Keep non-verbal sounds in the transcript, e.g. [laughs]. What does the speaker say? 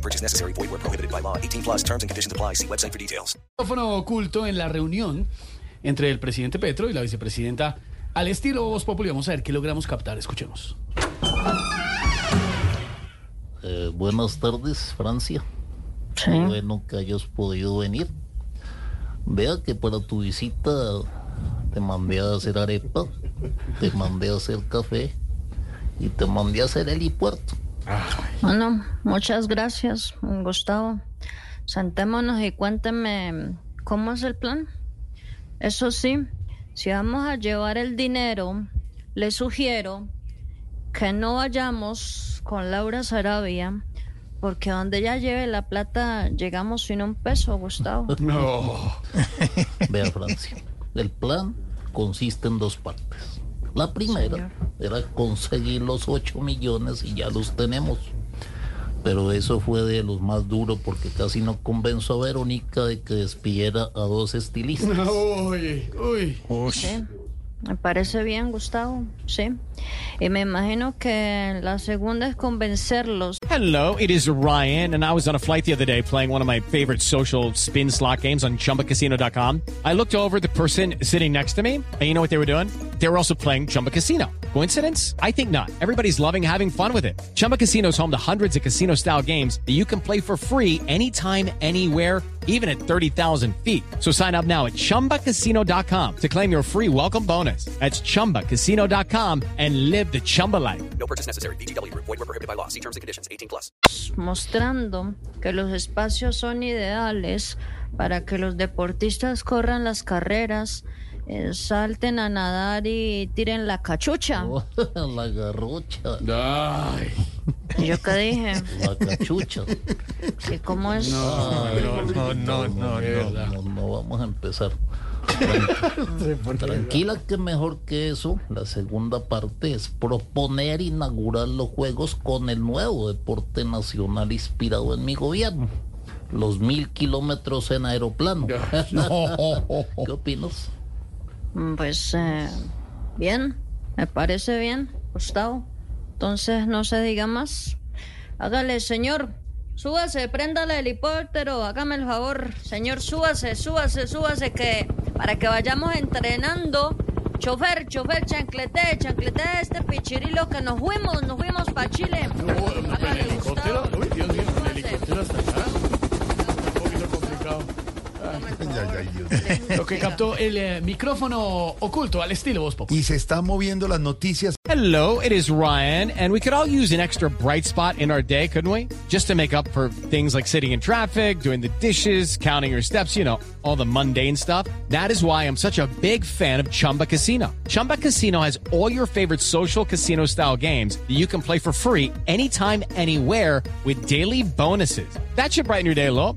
No purchase necessary. Void where prohibited by law. 18 plus terms and conditions apply. See website for details. micrófono oculto en la reunión entre el presidente Petro y la vicepresidenta al estilo Voz Populi. Vamos a ver qué logramos captar. Escuchemos. Eh, buenas tardes, Francia. Sí. Qué bueno que hayas podido venir. Vea que para tu visita te mandé a hacer arepa, te mandé a hacer café y te mandé a hacer helipuerto. Bueno, muchas gracias, Gustavo. Sentémonos y cuénteme cómo es el plan. Eso sí, si vamos a llevar el dinero, le sugiero que no vayamos con Laura Sarabia, porque donde ella lleve la plata llegamos sin un peso, Gustavo. [laughs] No. [laughs] Vea, Francia, el plan consiste en dos partes. La primera era conseguir los 8 millones y ya los tenemos. Pero eso fue de los más duros porque casi no convenzo a Verónica de que despidiera a dos estilistas. [laughs] Uy, uy. Sí, me parece bien, Gustavo, sí. Y me imagino que la segunda es convencerlos Hello, it is Ryan, and I was on a flight the other day playing one of my favorite social spin slot games on chumbacasino.com. I looked over at the person sitting next to me, and you know what they were doing? They were also playing Chumba Casino. Coincidence? I think not. Everybody's loving having fun with it. Chumba Casino is home to hundreds of casino style games that you can play for free anytime, anywhere, even at 30,000 feet. So sign up now at chumbacasino.com to claim your free welcome bonus. That's chumbacasino.com and live the Chumba life. No purchase necessary. VGW Group. Void were prohibited by law. See terms and conditions. 18 plus. mostrando que los espacios son ideales para que los deportistas corran las carreras, eh, salten a nadar y tiren la cachucha. [laughs] la garrocha, Ay. ¿Y ¿Yo qué dije? la cachucha. ¿Y cómo es? No, no, no, no, No, no vamos a empezar. [laughs] Tran- Tranquila que mejor que eso, la segunda parte es proponer inaugurar los juegos con el nuevo deporte nacional inspirado en mi gobierno. Los mil kilómetros en aeroplano. [laughs] ¿Qué opinas? Mm, Pues eh, bien, me parece bien, Gustavo. Entonces no se diga más. Hágale, señor. Súbase, préndale el helicóptero, hágame el favor. Señor, súbase, súbase, súbase, que para que vayamos entrenando. Chofer, chofer, chanclete, chanclete este pichirilo que nos fuimos, nos fuimos para Chile. Lo que captó el eh, micrófono oculto al estilo Voz y se están moviendo las noticias. Hello, it is Ryan, and we could all use an extra bright spot in our day, couldn't we? Just to make up for things like sitting in traffic, doing the dishes, counting your steps, you know, all the mundane stuff. That is why I'm such a big fan of Chumba Casino. Chumba Casino has all your favorite social casino style games that you can play for free anytime, anywhere with daily bonuses. That should brighten your day a little.